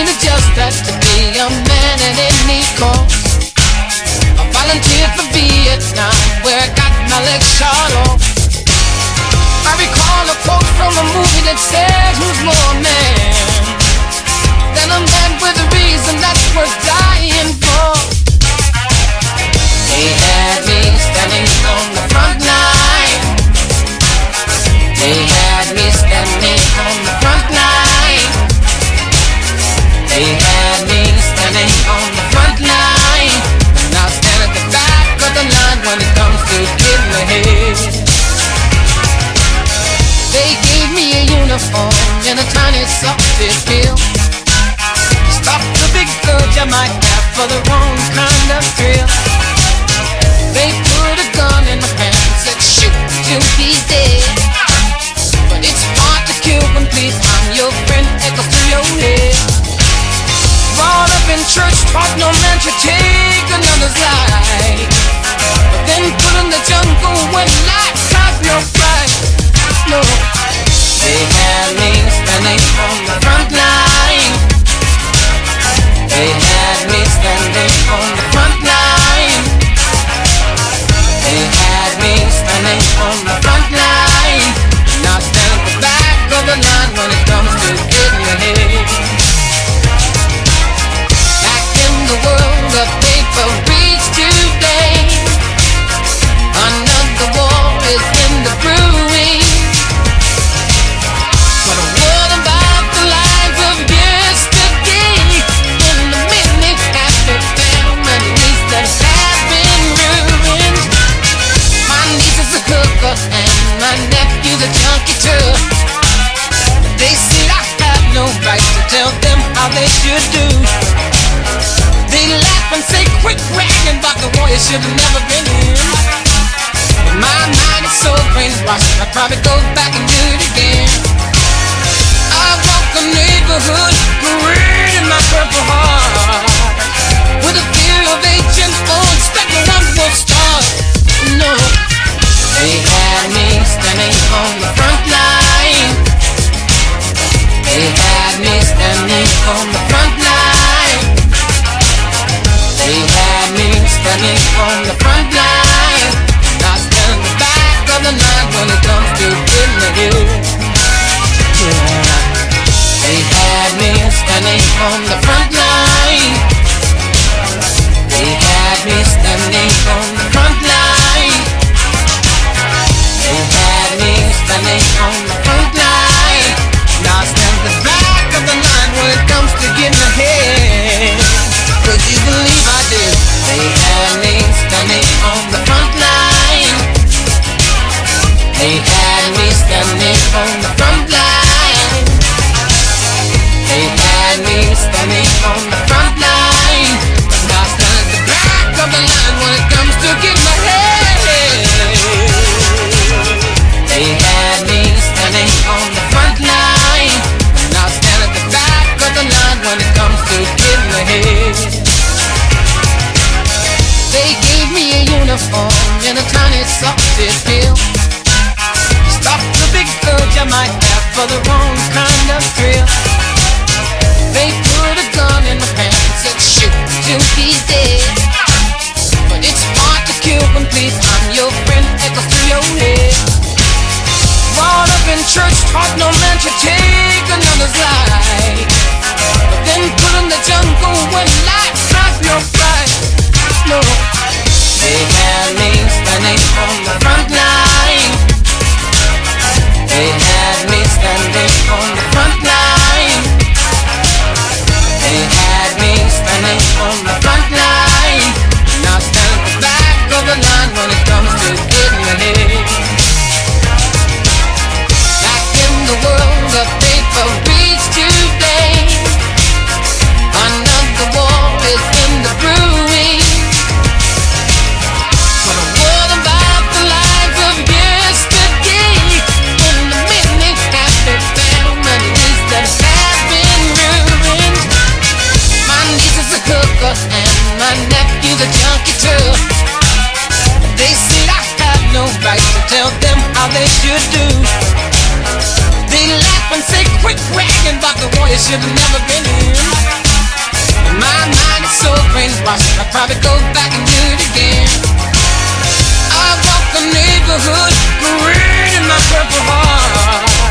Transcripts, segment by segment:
really just that to be a man at any cost. I volunteered for Vietnam, where I got my legs shot off. I recall a quote from a movie that said, Who's more man than a man with a reason that's worth?" on the front line. I'm at the back of the line when it comes to getting ahead. They gave me a uniform and a tiny. Stop the big I might have for the. church taught no man should take another's life. But then put in the jungle when life. should have never been in. But my mind is so brainwashed, I'd probably go back and do it again. I walk the neighborhood parade in my purple heart with a fear of ancient old. the front line, Not stand the back of the line when it comes to getting the you. They had me standing on the front line. They had me standing on on in a tiny, soft steel. Stop the big urge I might have for the It should have never been in. My mind is so brainwashed, I'd probably go back and do it again. I walk the neighborhood, reading my purple heart.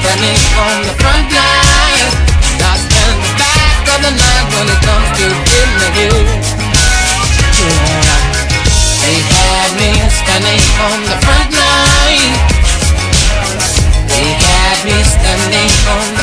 Standing on the front line. Not in the back of the line when it comes to getting the. They had me standing on the front line. They had me standing on the front line.